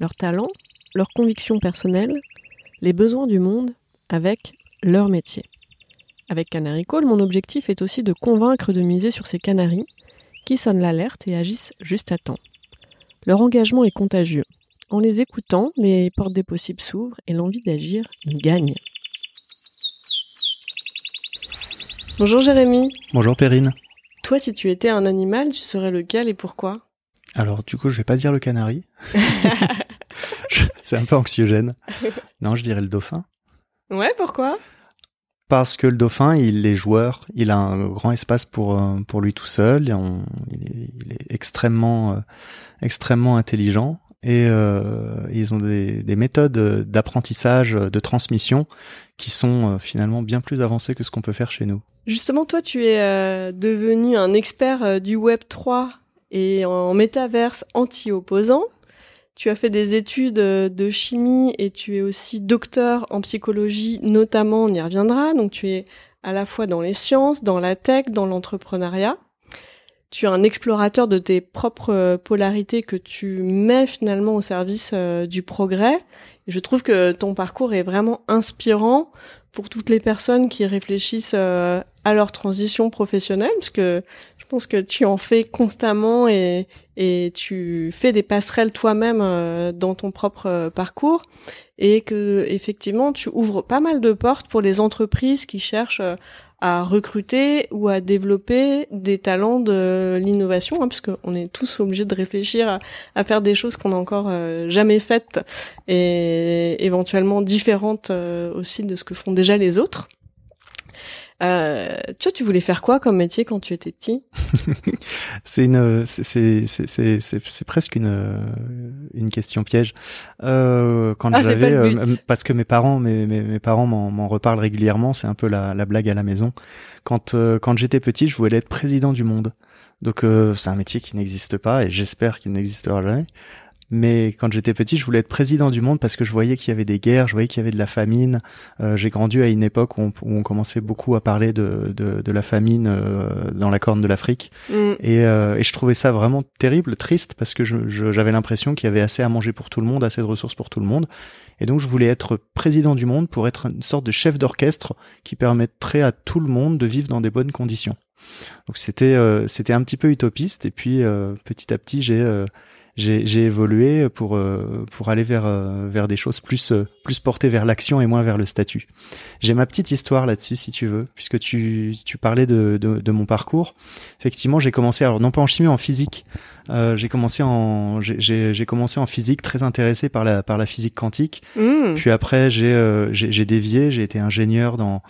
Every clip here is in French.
leurs talents, leurs convictions personnelles, les besoins du monde avec leur métier. Avec Canary Call, mon objectif est aussi de convaincre de miser sur ces canaris qui sonnent l'alerte et agissent juste à temps. Leur engagement est contagieux. En les écoutant, les portes des possibles s'ouvrent et l'envie d'agir gagne. Bonjour Jérémy. Bonjour Perrine. Toi, si tu étais un animal, tu serais lequel et pourquoi? Alors, du coup, je vais pas dire le canari. C'est un peu anxiogène. Non, je dirais le dauphin. Ouais, pourquoi? Parce que le dauphin, il est joueur, il a un grand espace pour euh, pour lui tout seul, on- il, est, il est extrêmement euh, extrêmement intelligent et euh, ils ont des, des méthodes d'apprentissage, de transmission qui sont finalement bien plus avancées que ce qu'on peut faire chez nous. Justement, toi, tu es euh, devenu un expert du Web 3 et en métaverse anti-opposant. Tu as fait des études euh, de chimie et tu es aussi docteur en psychologie, notamment, on y reviendra. Donc, tu es à la fois dans les sciences, dans la tech, dans l'entrepreneuriat. Tu es un explorateur de tes propres euh, polarités que tu mets finalement au service euh, du progrès. Et je trouve que ton parcours est vraiment inspirant pour toutes les personnes qui réfléchissent à leur transition professionnelle, parce que je pense que tu en fais constamment et, et tu fais des passerelles toi-même euh, dans ton propre euh, parcours, et que effectivement tu ouvres pas mal de portes pour les entreprises qui cherchent euh, à recruter ou à développer des talents de l'innovation, hein, parce qu'on est tous obligés de réfléchir à, à faire des choses qu'on n'a encore jamais faites et éventuellement différentes aussi de ce que font déjà les autres. Euh, toi, tu voulais faire quoi comme métier quand tu étais petit? C'est une, c'est c'est c'est presque une une question piège. Euh, quand Ah, j'avais, euh, parce que mes parents, mes mes, mes parents m'en reparlent régulièrement. C'est un peu la la blague à la maison. Quand euh, quand j'étais petit, je voulais être président du monde. Donc euh, c'est un métier qui n'existe pas et j'espère qu'il n'existera jamais. Mais quand j'étais petit, je voulais être président du monde parce que je voyais qu'il y avait des guerres, je voyais qu'il y avait de la famine. Euh, J'ai grandi à une époque où on, où on commençait beaucoup à parler de, de, de la famine euh, dans la corne de l'Afrique. Mm. Et, euh, et je trouvais ça vraiment terrible, triste, parce que je- je- j'avais l'impression qu'il y avait assez à manger pour tout le monde, assez de ressources pour tout le monde. Et donc je voulais être président du monde pour être une sorte de chef d'orchestre qui permettrait à tout le monde de vivre dans des bonnes conditions. Donc c'était euh, c'était un petit peu utopiste. Et puis euh, petit à petit j'ai euh, j'ai évolué pour euh, pour aller vers euh, vers des choses plus euh, plus portées vers l'action et moins vers le statut. J'ai ma petite histoire là-dessus si tu veux, puisque tu tu parlais de de, de mon parcours. Effectivement, j'ai commencé alors non pas en chimie, en physique. Euh, j'ai commencé en j'ai- commencé en physique, très intéressé par la par la physique quantique. Mm. Puis après, j'ai euh, j'ai j'ai dévié, j'ai été ingénieur dans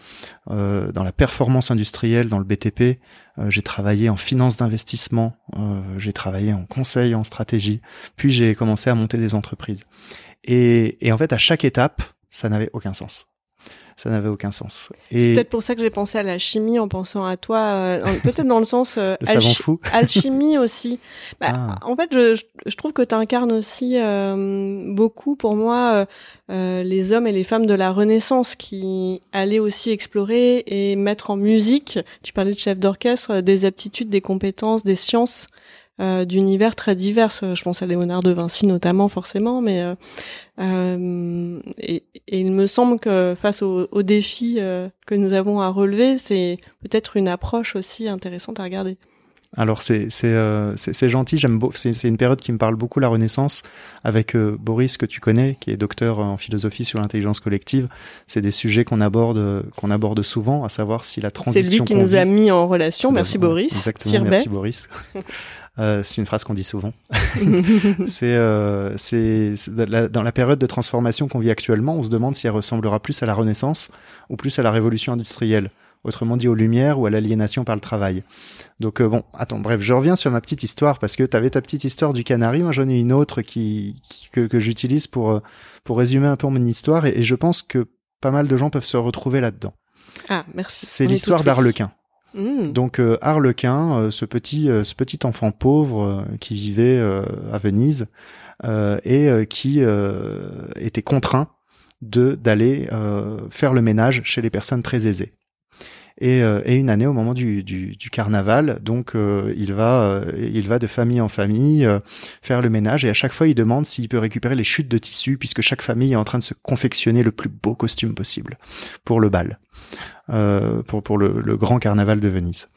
euh, dans la performance industrielle, dans le BTP. Euh, j'ai travaillé en finance d'investissement, euh, j'ai travaillé en conseil, en stratégie. Puis j'ai commencé à monter des entreprises. Et, et en fait, à chaque étape, ça n'avait aucun sens. Ça n'avait aucun sens. Et Peut-être pour ça que j'ai pensé à la chimie en pensant à toi, euh, peut-être dans le sens euh, le alchi- fou. alchimie aussi. Bah, Ah. En fait, je, je, je trouve que tu incarnes aussi euh, beaucoup pour moi euh, euh, les hommes et les femmes de la Renaissance qui allaient aussi explorer et mettre en musique, tu parlais de chef d'orchestre, euh, des aptitudes, des compétences, des sciences euh, d'univers très divers. Je pense à Léonard de Vinci notamment forcément, mais euh, euh, et, et il me semble que face aux, défis euh, que nous avons à relever, c'est peut-être une approche aussi intéressante à regarder. Alors c'est c'est euh, c'est c'est gentil, j'aime c'est c'est une période qui me parle beaucoup la Renaissance avec euh, Boris que tu connais, qui est docteur en philosophie sur l'intelligence collective. C'est des sujets qu'on aborde euh, qu'on aborde souvent, à savoir si la C'est transition lui qui nous a mis en relation. Merci Boris. Exactement, Sirbet. merci Boris. Euh, c'est une phrase qu'on dit souvent. c'est euh, dans la- période de transformation qu'on vit actuellement, on se demande si elle ressemblera plus à la Renaissance ou plus à la Révolution industrielle. autrement dit aux lumières ou à l'aliénation par le travail. Donc bon, attends, bref, je reviens sur ma petite histoire parce que tu avais ta petite histoire du canari, moi j'en ai une autre qui, que, que j'utilise pour pour résumer un peu mon histoire et, je pense que pas mal de gens peuvent se retrouver là-dedans. Ah, merci. C'est l'histoire d'Arlequin. Mmh. Donc euh, Arlequin, euh, ce petit euh, ce petit enfant pauvre qui vivait à Venise et qui était contraint de d'aller faire le ménage chez les personnes très aisées. Et, une année au moment du, du, du carnaval, donc il va il va de famille en famille faire le ménage et à chaque fois il demande s'il peut récupérer les chutes de tissu puisque chaque famille est en train de se confectionner le plus beau costume possible pour le bal. Euh, pour pour le, le, grand carnaval de Venise.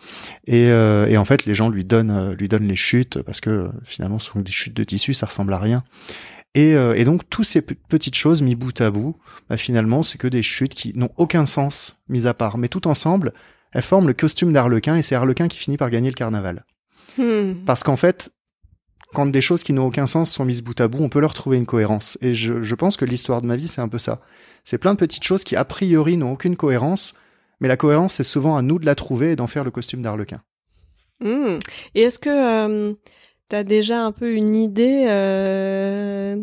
Et, euh, et en fait, les gens lui donnent euh, lui donnent les chutes parce que finalement, ce sont des chutes de tissu, ça ressemble à rien. Et, et donc, toutes ces petites choses mis bout à bout, bah, finalement, c'est que des chutes qui n'ont aucun sens mis à part, mais tout ensemble, elles forment le costume d'Arlequin et c'est Arlequin qui finit par gagner le carnaval. Hmm. Parce qu'en fait, quand des choses qui n'ont aucun sens sont mises bout à bout, on peut leur trouver une cohérence. Et je, je pense que l'histoire de ma vie, c'est un peu ça. C'est plein de petites choses qui, a priori, n'ont aucune cohérence, mais la cohérence, c'est souvent à nous de la trouver et d'en faire le costume d'Arlequin. Mmh. Et est-ce que euh, tu as déjà un peu une idée euh,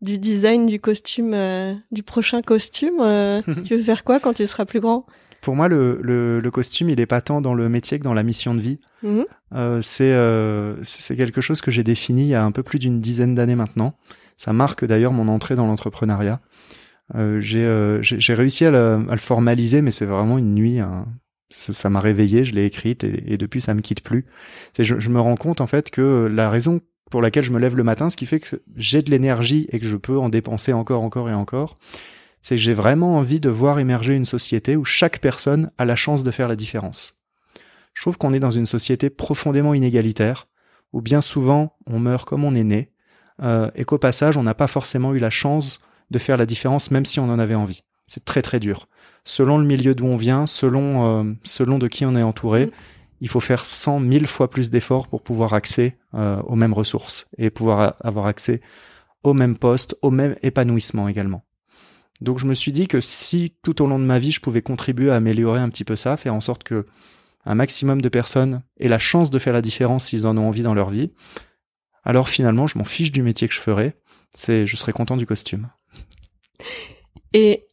du design du costume, euh, du prochain costume Tu veux faire quoi quand tu seras plus grand? Pour moi, le, le, costume, il est pas tant dans le métier que dans la mission de vie. Mmh. c'est quelque chose que j'ai défini il y a un peu plus d'une dizaine d'années maintenant. Ça marque d'ailleurs mon entrée dans l'entrepreneuriat. Euh, euh, j'ai réussi à, le formaliser, mais c'est vraiment une nuit. Hein. Ça m'a réveillé, je l'ai écrite et, depuis ça me quitte plus. Je, me rends compte en fait que la raison pour laquelle je me lève le matin, ce qui fait que j'ai de l'énergie et que je peux en dépenser encore, encore et encore, c'est que j'ai vraiment envie de voir émerger une société où chaque personne a la chance de faire la différence. Je trouve qu'on est dans une société profondément inégalitaire, où bien souvent on meurt comme on est né, euh, et qu'au passage on n'a pas forcément eu la chance de faire la différence même si on en avait envie. C'est très très dur. Selon le milieu d'où on vient, selon euh, selon de qui on est entouré, mm. il faut faire cent mille fois plus d'efforts pour pouvoir accéder euh, aux mêmes ressources et pouvoir avoir accès au même poste, au même épanouissement également. Donc je me suis dit que si tout au long de ma vie je pouvais contribuer à améliorer un petit peu ça, faire en sorte que un maximum de personnes aient la chance de faire la différence s'ils en ont envie dans leur vie, alors finalement je m'en fiche du métier que je ferais, c'est je serais content du costume. Et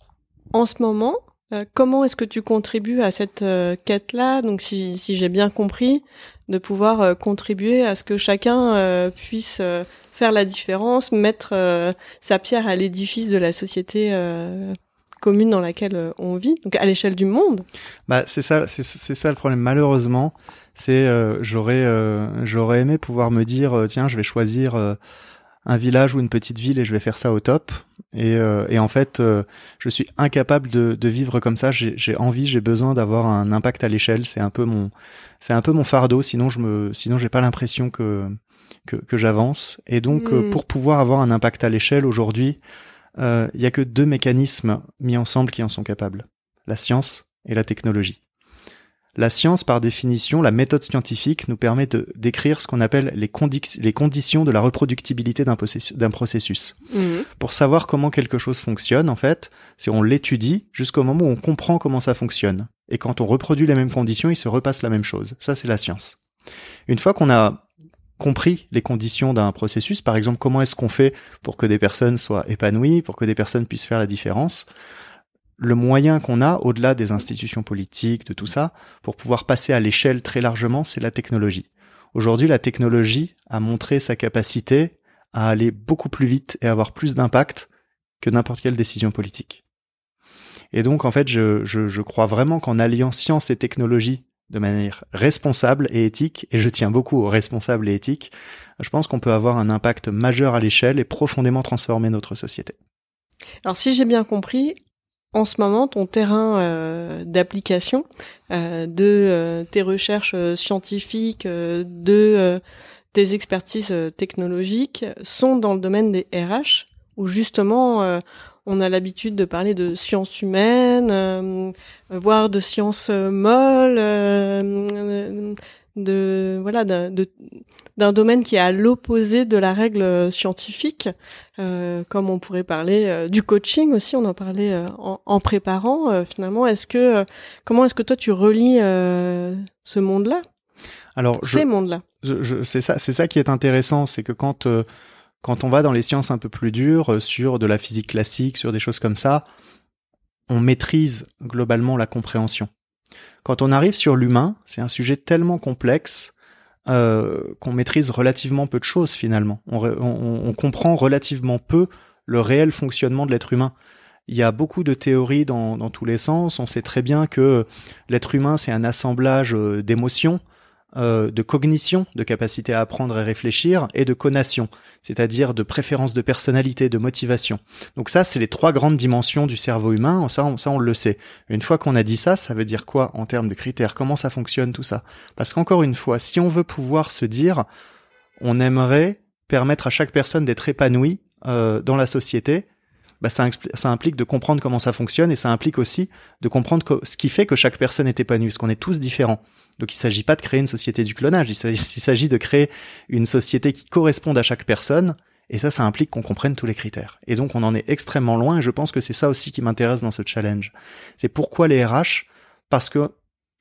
en ce moment, euh, comment est-ce que tu contribues à cette euh, quête-là? Donc, si, j'ai bien compris, de pouvoir euh, contribuer à ce que chacun puisse faire la différence, mettre sa pierre à l'édifice de la société commune dans laquelle on vit, donc à l'échelle du monde. Bah, c'est ça, c'est ça le problème. Malheureusement, c'est j'aurais j'aurais aimé pouvoir me dire tiens, je vais choisir un village ou une petite ville et je vais faire ça au top. Et, euh, et en fait, euh, je suis incapable de, de vivre comme ça. J'ai envie, j'ai besoin d'avoir un impact à l'échelle. C'est un peu mon, c'est un peu mon fardeau. Sinon, je me, sinon j'ai pas l'impression que que, que j'avance. Et donc, euh, hmm. pour pouvoir avoir un impact à l'échelle aujourd'hui, il y a que deux mécanismes mis ensemble qui en sont capables la science et la technologie. La science, par définition, la méthode scientifique nous permet de décrire ce qu'on appelle les, les, conditions de la reproductibilité d'un processus. Mhm. Pour savoir comment quelque chose fonctionne, en fait, c'est on l'étudie jusqu'au moment où on comprend comment ça fonctionne. Et quand on reproduit les mêmes conditions, il se repasse la même chose. Ça, c'est la science. Une fois qu'on a compris les conditions d'un processus, par exemple, comment est-ce qu'on fait pour que des personnes soient épanouies, pour que des personnes puissent faire la différence, le moyen qu'on a, au-delà des institutions politiques, de tout ça, pour pouvoir passer à l'échelle très largement, c'est la technologie. Aujourd'hui, la technologie a montré sa capacité à aller beaucoup plus vite et avoir plus d'impact que n'importe quelle décision politique. Et donc, en fait, je, je, crois vraiment qu'en alliant science et technologie de manière responsable et éthique, et je tiens beaucoup aux responsables et éthiques, je pense qu'on peut avoir un impact majeur à l'échelle et profondément transformer notre société. Alors si j'ai bien compris, en ce moment ton terrain euh, d'application euh, de euh, tes recherches scientifiques, de tes expertises technologiques sont dans le domaine des RH, où justement on a l'habitude de parler de sciences humaines, voire de sciences molles, de voilà de, d'un domaine qui est à l'opposé de la règle scientifique, euh, comme on pourrait parler euh, du coaching aussi, on en parlait euh, en, en, préparant. finalement, est-ce que comment est-ce que toi tu relis ce monde-là? Alors, ces mondes-là. c'est ça, c'est ça qui est intéressant, c'est que quand quand on va dans les sciences un peu plus dures, sur de la physique classique, sur des choses comme ça, on maîtrise globalement la compréhension. Quand on arrive sur l'humain, c'est un sujet tellement complexe euh, qu'on maîtrise relativement peu de choses finalement. On, comprend relativement peu le réel fonctionnement de l'être humain. Il y a beaucoup de théories dans, tous les sens. On sait très bien que l'être humain, c'est un assemblage euh, d'émotions, euh, de cognition, de capacité à apprendre et réfléchir, et de conation, c'est-à-dire de préférence de personnalité, de motivation. Donc ça, c'est les trois grandes dimensions du cerveau humain, ça on, ça on le sait. Une fois qu'on a dit ça, ça veut dire quoi en termes de critères? Comment ça fonctionne tout ça? Parce qu'encore une fois, si on veut pouvoir se dire, on aimerait permettre à chaque personne d'être épanouie euh, dans la société, bah ça, ça, implique de comprendre comment ça fonctionne et ça implique aussi de comprendre ce qui fait que chaque personne est épanouie, parce qu'on est tous différents. Donc il ne s'agit pas de créer une société du clonage, il s'agit de créer une société qui corresponde à chaque personne, et ça, ça implique qu'on comprenne tous les critères. Et donc on en est extrêmement loin, et je pense que c'est ça aussi qui m'intéresse dans ce challenge. C'est pourquoi les RH Parce que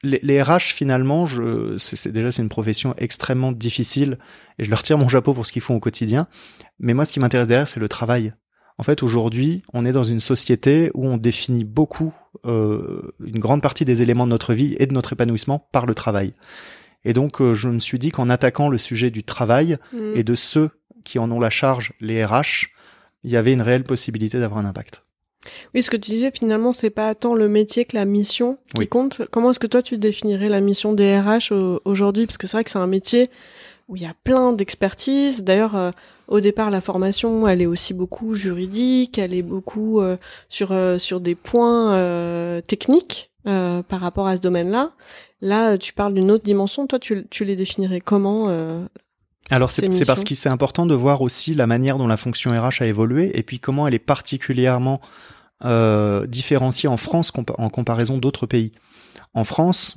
les, les RH finalement, je, c'est, déjà c'est une profession extrêmement difficile, et je leur tire mon chapeau pour ce qu'ils font au quotidien. Mais moi, ce qui m'intéresse derrière, c'est le travail. En fait, aujourd'hui, on est dans une société où on définit beaucoup, euh, une grande partie des éléments de notre vie et de notre épanouissement par le travail. Et donc, euh, je me suis dit qu'en attaquant le sujet du travail mmh. et de ceux qui en ont la charge, les RH, il y avait une réelle possibilité d'avoir un impact. Oui, ce que tu disais, finalement, c'est pas tant le métier que la mission qui compte. Comment est-ce que toi, tu définirais la mission des RH aujourd'hui? Parce que c'est vrai que c'est un métier où il y a plein d'expertise. D'ailleurs, euh, au départ, la formation, elle est aussi beaucoup juridique, elle est beaucoup euh, sur euh, sur des points techniques par rapport à ce domaine-là. Là, tu parles d'une autre dimension. Toi, tu, tu les définirais comment alors c'est parce que c'est important de voir aussi la manière dont la fonction RH a évolué et puis comment elle est particulièrement différenciée en France en comparaison d'autres pays. En France,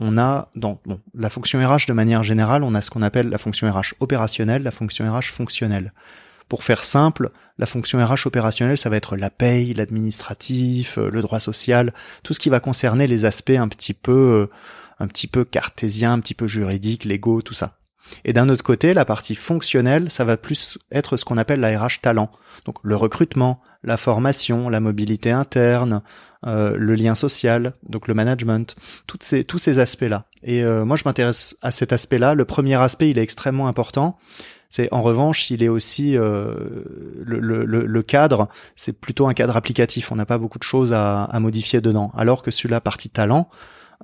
on a dans la fonction RH de manière générale, on a ce qu'on appelle la fonction RH opérationnelle, la fonction RH fonctionnelle. Pour faire simple, la fonction RH opérationnelle, ça va être la paye, l'administratif, euh, le droit social, tout ce qui va concerner les aspects un petit peu, euh, un petit peu cartésiens, un petit peu juridiques, légaux, tout ça. Et d'un autre côté, la partie fonctionnelle, ça va plus être ce qu'on appelle la RH talent. Donc le recrutement, la formation, la mobilité interne, euh, le lien social, donc le management, toutes ces, tous ces aspects-là. Et euh, moi, je m'intéresse à cet aspect-là. Le premier aspect, il est extrêmement important. C'est en revanche, il est aussi euh, le, le, le, cadre, c'est plutôt un cadre applicatif. On n'a pas beaucoup de choses à, à, modifier dedans. Alors que sur la partie talent,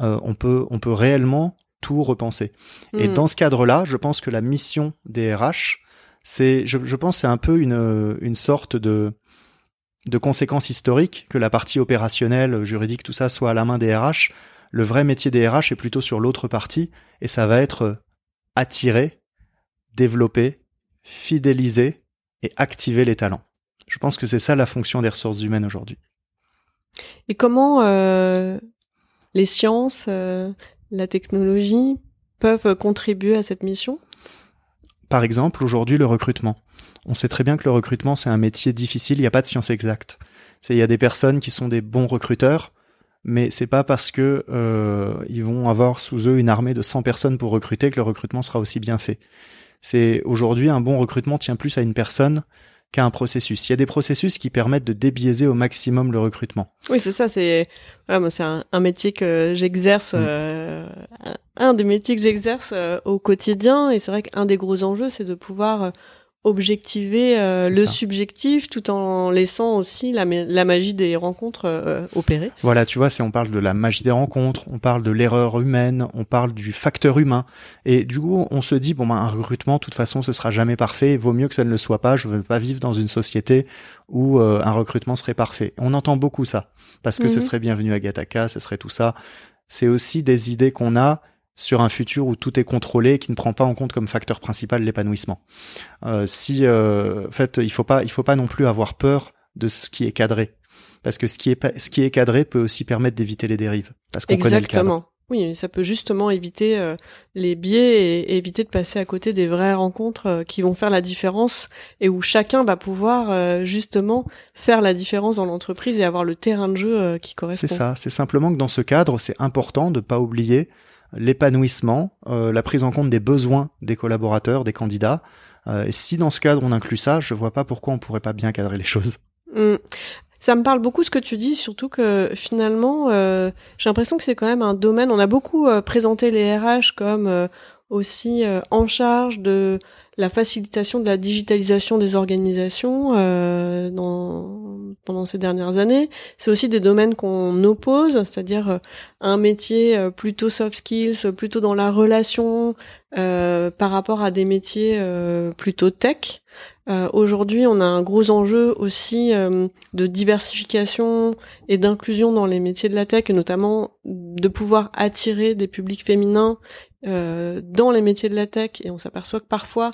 on peut on peut réellement tout repenser. Et hmm. dans ce cadre-là, je pense que la mission des RH, c'est, je, je pense, c'est un peu une une sorte de de conséquences historiques, que la partie opérationnelle, juridique, tout ça soit à la main des RH. Le vrai métier des RH est plutôt sur l'autre partie, et ça va être attirer, développer, fidéliser et activer les talents. Je pense que c'est ça la fonction des ressources humaines aujourd'hui. Et comment euh, les sciences, euh, la technologie peuvent contribuer à cette mission? Par exemple, aujourd'hui, le recrutement on sait très bien que le recrutement, c'est un métier difficile, il n'y a pas de science exacte. Il y a des personnes qui sont des bons recruteurs, mais c'est pas parce que euh, ils vont avoir sous eux une armée de 100 personnes pour recruter que le recrutement sera aussi bien fait. C'est aujourd'hui un bon recrutement tient plus à une personne qu'à un processus. Il y a des processus qui permettent de débiaiser au maximum le recrutement. Oui, c'est ça. C'est voilà, moi, c'est un, métier que j'exerce, mm. euh, un des métiers que j'exerce euh, au quotidien. Et c'est vrai qu'un des gros enjeux, c'est de pouvoir objectiver euh, le subjectif tout en laissant aussi la, la magie des rencontres euh, opérer. Voilà, tu vois, si on parle de la magie des rencontres, on parle de l'erreur humaine, on parle du facteur humain, et du coup, on se dit bon ben un recrutement, de toute façon, ce sera jamais parfait. Vaut mieux que ça ne le soit pas. Je veux pas vivre dans une société où euh, un recrutement serait parfait. On entend beaucoup ça parce que ce mhm. serait bienvenu à Gataka, ce serait tout ça. C'est aussi des idées qu'on a sur un futur où tout est contrôlé et qui ne prend pas en compte comme facteur principal l'épanouissement. Euh, si, euh, en fait, il faut pas, il faut pas non plus avoir peur de ce qui est cadré, parce que ce qui est ce qui est cadré peut aussi permettre d'éviter les dérives, parce qu'on connaît le cadre. Oui, ça peut justement éviter euh, les biais et, éviter de passer à côté des vraies rencontres euh, qui vont faire la différence et où chacun va pouvoir euh, justement faire la différence dans l'entreprise et avoir le terrain de jeu qui correspond. C'est ça, c'est simplement que dans ce cadre, c'est important de ne pas oublier l'épanouissement, la prise en compte des besoins des collaborateurs, des candidats. et si dans ce cadre on inclut ça, je vois pas pourquoi on pourrait pas bien cadrer les choses. Mmh. Ça me parle beaucoup ce que tu dis, surtout que finalement, euh, j'ai l'impression que c'est quand même un domaine. On a beaucoup euh, présenté les RH comme euh, aussi en charge de la facilitation de la digitalisation des organisations dans, pendant ces dernières années. C'est aussi des domaines qu'on oppose, c'est-à-dire un métier plutôt soft skills, plutôt dans la relation par rapport à des métiers plutôt tech. Euh, aujourd'hui, on a un gros enjeu aussi euh, de diversification et d'inclusion dans les métiers de la tech, et notamment de pouvoir attirer des publics féminins euh, dans les métiers de la tech. Et on s'aperçoit que parfois,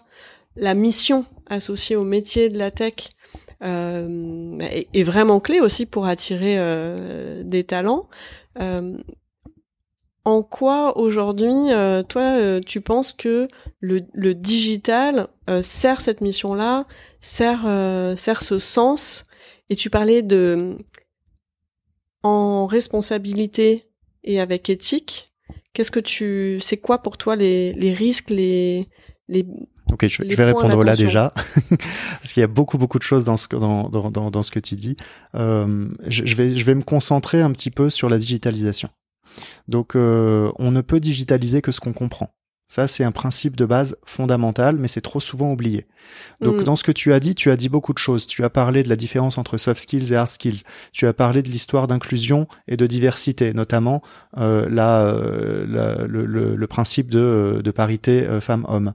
la mission associée au métier de la tech est, est, vraiment clé aussi pour attirer des talents en quoi aujourd'hui, euh, toi, euh, tu penses que le, digital euh, sert cette mission-là, sert, sert ce sens? Et tu parlais de en responsabilité et avec éthique. Qu'est-ce que tu, c'est quoi pour toi les, risques, les, les Ok, je, vais répondre là déjà, parce qu'il y a beaucoup beaucoup de choses dans ce que dans, dans, dans, ce que tu dis. je, vais je vais me concentrer un petit peu sur la digitalisation. Donc euh, on ne peut digitaliser que ce qu'on comprend. Ça, c'est un principe de base fondamental, mais c'est trop souvent oublié. Donc, mm. dans ce que tu as dit, tu as dit beaucoup de choses. Tu as parlé de la différence entre soft skills et hard skills. Tu as parlé de l'histoire d'inclusion et de diversité, notamment euh, la, euh, le, principe de, de parité euh, femmes-hommes.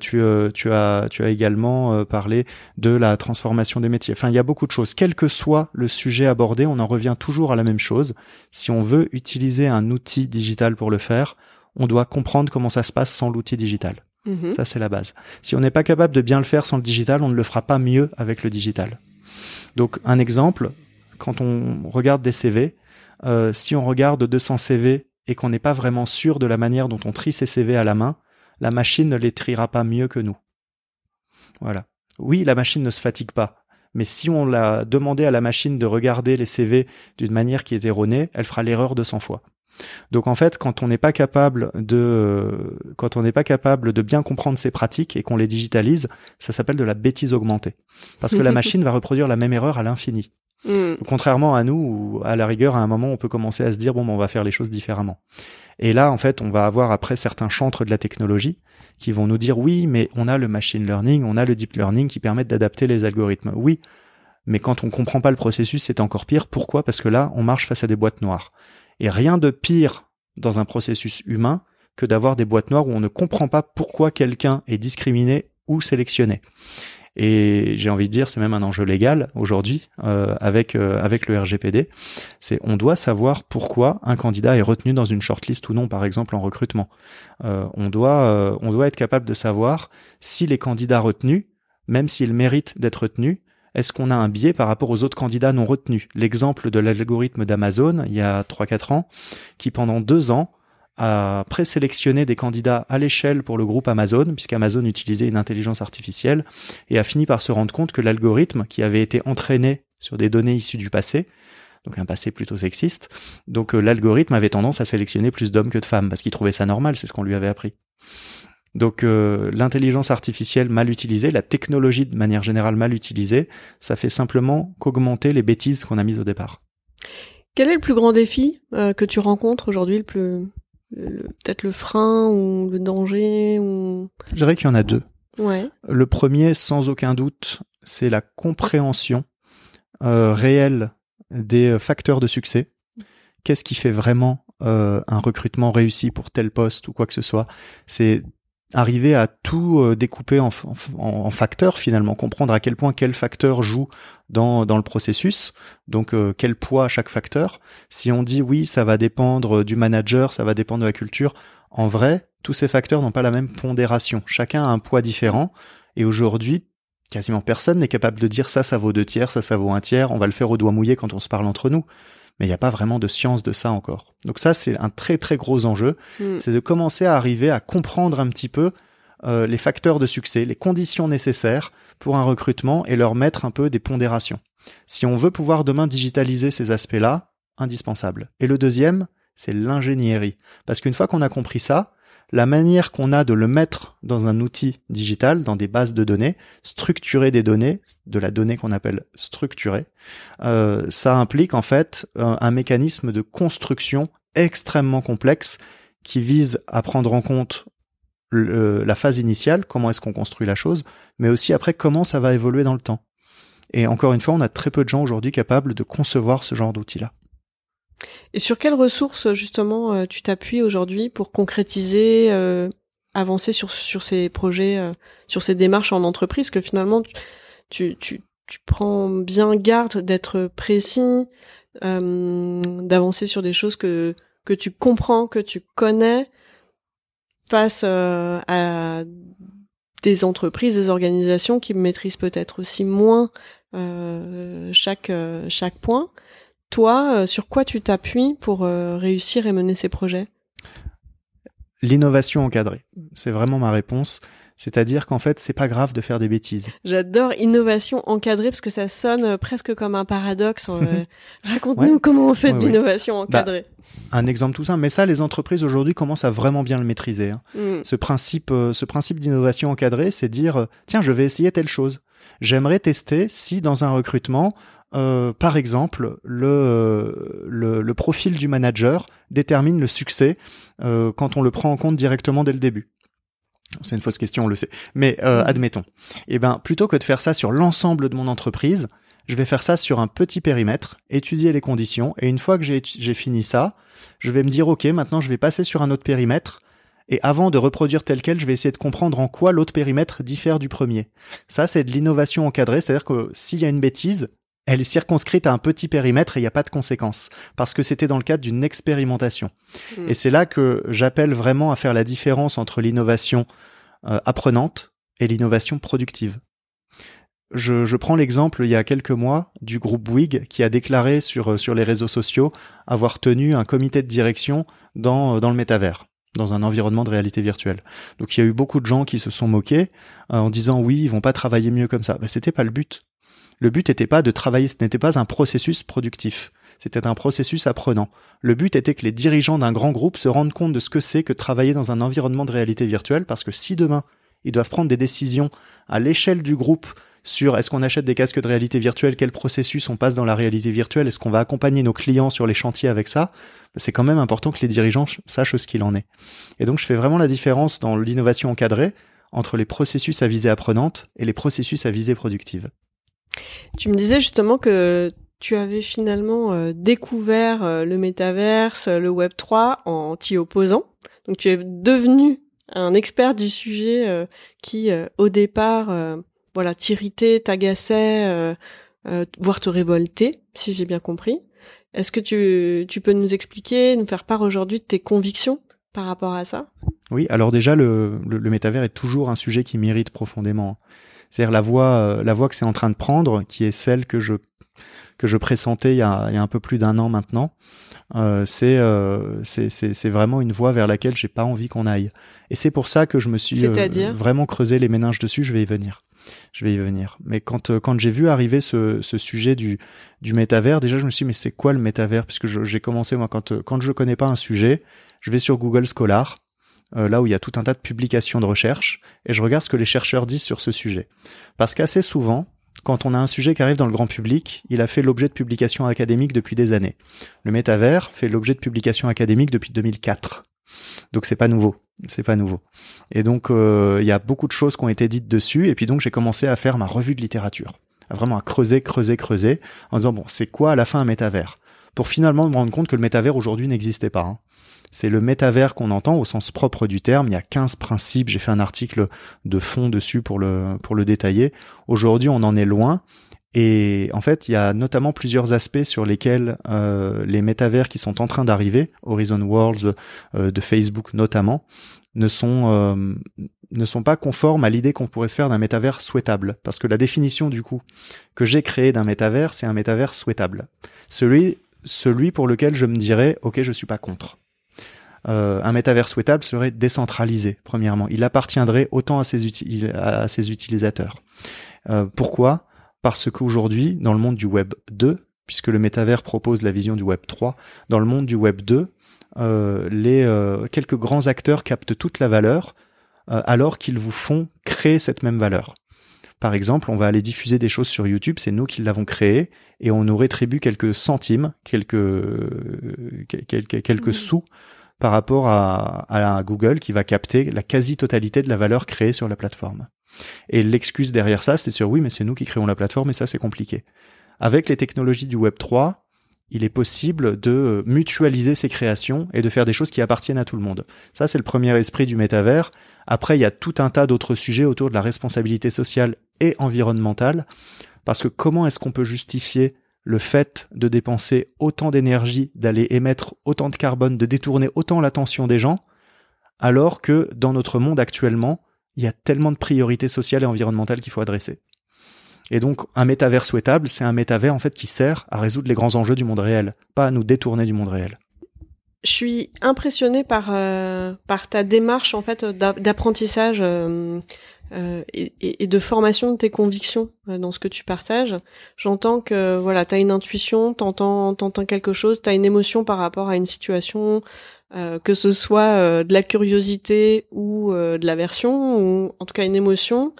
tu, tu, as, tu as également parlé de la transformation des métiers. Enfin, il y a beaucoup de choses. Quel que soit le sujet abordé, on en revient toujours à la même chose. Si on veut utiliser un outil digital pour le faire, on doit comprendre comment ça se passe sans l'outil digital. Mhm. Ça, c'est la base. Si on n'est pas capable de bien le faire sans le digital, on ne le fera pas mieux avec le digital. Donc, un exemple, quand on regarde des CV, euh, si on regarde 200 CV et qu'on n'est pas vraiment sûr de la manière dont on trie ces CV à la main, la machine ne les triera pas mieux que nous. Voilà. Oui, la machine ne se fatigue pas. Mais si on l'a demandé à la machine de regarder les CV d'une manière qui est erronée, elle fera l'erreur 200 fois. Donc en fait, quand on n'est pas capable de, quand on n'est pas capable de bien comprendre ces pratiques et qu'on les digitalise, ça s'appelle de la bêtise augmentée. Parce que la machine va reproduire la même erreur à l'infini. Mm. Contrairement à nous, où à la rigueur, à un moment, on peut commencer à se dire bon, ben, on va faire les choses différemment. Et là, en fait, on va avoir après certains chantres de la technologie qui vont nous dire oui, mais on a le machine learning, on a le deep learning qui permettent d'adapter les algorithmes. Oui, mais quand on comprend pas le processus, c'est encore pire. Pourquoi? Parce que là, on marche face à des boîtes noires. Et rien de pire dans un processus humain que d'avoir des boîtes noires où on ne comprend pas pourquoi quelqu'un est discriminé ou sélectionné. Et j'ai envie de dire, c'est même un enjeu légal aujourd'hui euh, avec euh, avec le RGPD. C'est on doit savoir pourquoi un candidat est retenu dans une shortlist ou non, par exemple en recrutement. Euh, on doit on doit être capable de savoir si les candidats retenus, même s'ils méritent d'être retenus, est-ce qu'on a un biais par rapport aux autres candidats non retenus? L'exemple de l'algorithme d'Amazon, il y a 3-4 ans, qui pendant deux ans a présélectionné des candidats à l'échelle pour le groupe Amazon, puisqu'Amazon utilisait une intelligence artificielle, et a fini par se rendre compte que l'algorithme, qui avait été entraîné sur des données issues du passé, donc un passé plutôt sexiste, donc euh, l'algorithme avait tendance à sélectionner plus d'hommes que de femmes, parce qu'il trouvait ça normal, c'est ce qu'on lui avait appris. Donc euh, l'intelligence artificielle mal utilisée, la technologie de manière générale mal utilisée, ça fait simplement qu'augmenter les bêtises qu'on a mises au départ. Quel est le plus grand défi euh, que tu rencontres aujourd'hui, le plus peut-être le frein ou le danger ou... Je dirais qu'il y en a deux. Ouais. Le premier, sans aucun doute, c'est la compréhension euh, réelle des facteurs de succès. Qu'est-ce qui fait vraiment un recrutement réussi pour tel poste ou quoi que ce soit? C'est arriver à tout euh, découper en, facteurs finalement, comprendre à quel point quel facteur joue dans, dans le processus, donc euh, quel poids chaque facteur. Si on dit oui, ça va dépendre du manager, ça va dépendre de la culture, en vrai, tous ces facteurs n'ont pas la même pondération. Chacun a un poids différent, et aujourd'hui, quasiment personne n'est capable de dire ça, ça vaut deux tiers, ça, ça vaut un tiers, on va le faire au doigt mouillé quand on se parle entre nous. Mais il n'y a pas vraiment de science de ça encore. Donc ça, c'est un très très gros enjeu, Mm. c'est de commencer à arriver à comprendre un petit peu euh, les facteurs de succès, les conditions nécessaires pour un recrutement et leur mettre un peu des pondérations. Si on veut pouvoir demain digitaliser ces aspects-là, indispensable. Et le deuxième, c'est l'ingénierie. Parce qu'une fois qu'on a compris ça, la manière qu'on a de le mettre dans un outil digital, dans des bases de données, structurer des données, de la donnée qu'on appelle structurée, euh, ça implique en fait un, un mécanisme de construction extrêmement complexe qui vise à prendre en compte le- la phase initiale, comment est-ce qu'on construit la chose, mais aussi après comment ça va évoluer dans le temps. Et encore une fois, on a très peu de gens aujourd'hui capables de concevoir ce genre d'outils-là. Et sur quelles ressources justement euh, tu t'appuies aujourd'hui pour concrétiser, euh, avancer sur sur ces projets, euh, sur ces démarches en entreprise? Que finalement tu tu tu, prends bien garde d'être précis, euh, d'avancer sur des choses que que tu comprends, que tu connais face à des entreprises, des organisations qui maîtrisent peut-être aussi moins chaque chaque point. Toi, euh, sur quoi tu t'appuies pour euh, réussir et mener ces projets? L'innovation encadrée, c'est vraiment ma réponse. C'est-à-dire qu'en fait, c'est pas grave de faire des bêtises. J'adore innovation encadrée parce que ça sonne euh, presque comme un paradoxe. euh, Raconte-nous Ouais. comment on fait de ouais. l'innovation encadrée. Un exemple tout simple, mais ça, les entreprises aujourd'hui commencent à vraiment bien le maîtriser. hein. Mm. Ce principe, euh, ce principe d'innovation encadrée, c'est dire tiens, je vais essayer telle chose. J'aimerais tester si dans un recrutement, euh, par exemple, le, le, le profil du manager détermine le succès euh, quand on le prend en compte directement dès le début. C'est une fausse question, on le sait. Mais euh, Mhm. admettons. Eh ben, plutôt que de faire ça sur l'ensemble de mon entreprise, je vais faire ça sur un petit périmètre, étudier les conditions, et une fois que j'ai j'ai fini ça, je vais me dire ok, maintenant je vais passer sur un autre périmètre. Et avant de reproduire tel quel, je vais essayer de comprendre en quoi l'autre périmètre diffère du premier. Ça, c'est de l'innovation encadrée, c'est-à-dire que s'il y a une bêtise, elle est circonscrite à un petit périmètre et il n'y a pas de conséquences, parce que c'était dans le cadre d'une expérimentation. Mm. Et c'est là que j'appelle vraiment à faire la différence entre l'innovation euh, apprenante et l'innovation productive. Je, je prends l'exemple il y a quelques mois du groupe Bouygues qui a déclaré sur, euh, sur les réseaux sociaux avoir tenu un comité de direction dans, euh, dans le métavers dans un environnement de réalité virtuelle. Donc il y a eu beaucoup de gens qui se sont moqués euh, en disant oui, ils vont pas travailler mieux comme ça. Ben, c'était pas le but. Le but n'était pas de travailler, ce n'était pas un processus productif. C'était un processus apprenant. Le but était que les dirigeants d'un grand groupe se rendent compte de ce que c'est que travailler dans un environnement de réalité virtuelle parce que si demain ils doivent prendre des décisions à l'échelle du groupe sur est-ce qu'on achète des casques de réalité virtuelle, quel processus on passe dans la réalité virtuelle, est-ce qu'on va accompagner nos clients sur les chantiers avec ça, c'est quand même important que les dirigeants ch- sachent ce qu'il en est. Et donc je fais vraiment la différence dans l'innovation encadrée entre les processus à visée apprenante et les processus à visée productive. Tu me disais justement que tu avais finalement euh, découvert euh, le métaverse, euh, le Web 3 en t'y opposant. Donc tu es devenu un expert du sujet qui, au départ, voilà, t'irritait, t'agaçait, voire te révoltait, si j'ai bien compris. Est-ce que tu, tu peux nous expliquer, nous faire part aujourd'hui de tes convictions par rapport à ça? Oui, alors déjà, le, le, le métavers est toujours un sujet qui m'irrite profondément. C'est-à-dire la voie, euh, la voie que c'est en train de prendre, qui est celle que je que je pressentais il y a, il y a un peu plus d'un an maintenant, euh, c'est euh, c'est vraiment une voie vers laquelle j'ai pas envie qu'on aille. Et c'est pour ça que je me suis euh, vraiment creusé les méninges dessus. Je vais y venir. Je vais y venir. Mais quand euh, quand j'ai vu arriver ce, ce sujet du du métavers, déjà je me suis dit mais c'est quoi le métavers? Puisque j'ai commencé moi quand quand je connais pas un sujet, je vais sur Google Scholar, euh, là où il y a tout un tas de publications de recherche, et je regarde ce que les chercheurs disent sur ce sujet. Parce qu'assez souvent, quand on a un sujet qui arrive dans le grand public, il a fait l'objet de publications académiques depuis des années. Le métavers fait l'objet de publications académiques depuis 2004. Donc c'est pas nouveau, c'est pas nouveau. Et donc euh, il y a beaucoup de choses qui ont été dites dessus, et puis donc j'ai commencé à faire ma revue de littérature, vraiment à creuser, creuser, creuser, en disant bon c'est quoi à la fin un métavers? Pour finalement me rendre compte que le métavers aujourd'hui n'existait pas. hein. C'est le métavers qu'on entend au sens propre du terme. Il y a 15 principes. J'ai fait un article de fond dessus pour le, pour le détailler. Aujourd'hui, on en est loin. Et en fait, il y a notamment plusieurs aspects sur lesquels euh, les métavers qui sont en train d'arriver, Horizon Worlds euh, de Facebook notamment, ne sont euh, ne sont pas conformes à l'idée qu'on pourrait se faire d'un métavers souhaitable. Parce que la définition du coup que j'ai créée d'un métavers, c'est un métavers souhaitable. Celui celui pour lequel je me dirais, ok, je suis pas contre. Euh, un métavers souhaitable serait décentralisé, premièrement. Il appartiendrait autant à ses, à ses utilisateurs. Euh, pourquoi? Parce qu'aujourd'hui, dans le monde du Web 2, puisque le métavers propose la vision du Web 3, dans le monde du Web 2, euh, les quelques grands acteurs captent toute la valeur, alors qu'ils vous font créer cette même valeur. Par exemple, on va aller diffuser des choses sur YouTube, c'est nous qui l'avons créé, et on nous rétribue quelques centimes, quelques, quelques, quelques mmh. sous par rapport à, Google qui va capter la quasi-totalité de la valeur créée sur la plateforme. Et l'excuse derrière ça, c'est sur oui, mais c'est nous qui créons la plateforme et ça c'est compliqué. Avec les technologies du Web 3, il est possible de mutualiser ces créations et de faire des choses qui appartiennent à tout le monde. Ça, c'est le premier esprit du métavers. Après, il y a tout un tas d'autres sujets autour de la responsabilité sociale et environnementale. Parce que comment est-ce qu'on peut justifier le fait de dépenser autant d'énergie, d'aller émettre autant de carbone, de détourner autant l'attention des gens, alors que dans notre monde actuellement, il y a tellement de priorités sociales et environnementales qu'il faut adresser. Et donc, un métavers souhaitable, c'est un métavers en fait qui sert à résoudre les grands enjeux du monde réel, pas à nous détourner du monde réel. Je suis impressionnée par euh, ta démarche en fait d'apprentissage euh, euh, et, et, de formation de tes convictions dans ce que tu partages. J'entends que voilà, tu as une intuition, t'entends t'entends quelque chose, tu as une émotion par rapport à une situation, que ce soit de la curiosité ou de l'aversion, ou en tout cas une émotion.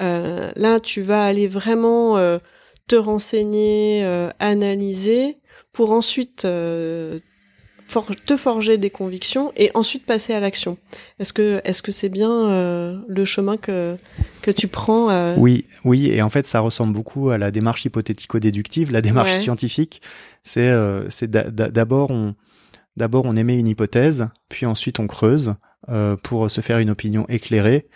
Euh, là, tu vas aller vraiment euh, te renseigner, euh, analyser, pour ensuite te forger des convictions et ensuite passer à l'action. Est-ce que est-ce que c'est bien le chemin que que tu prends Oui, oui, et en fait ça ressemble beaucoup à la démarche hypothético-déductive, la démarche scientifique. C'est c'est d'abord on d'abord on émet une hypothèse, puis ensuite on creuse pour se faire une opinion éclairée,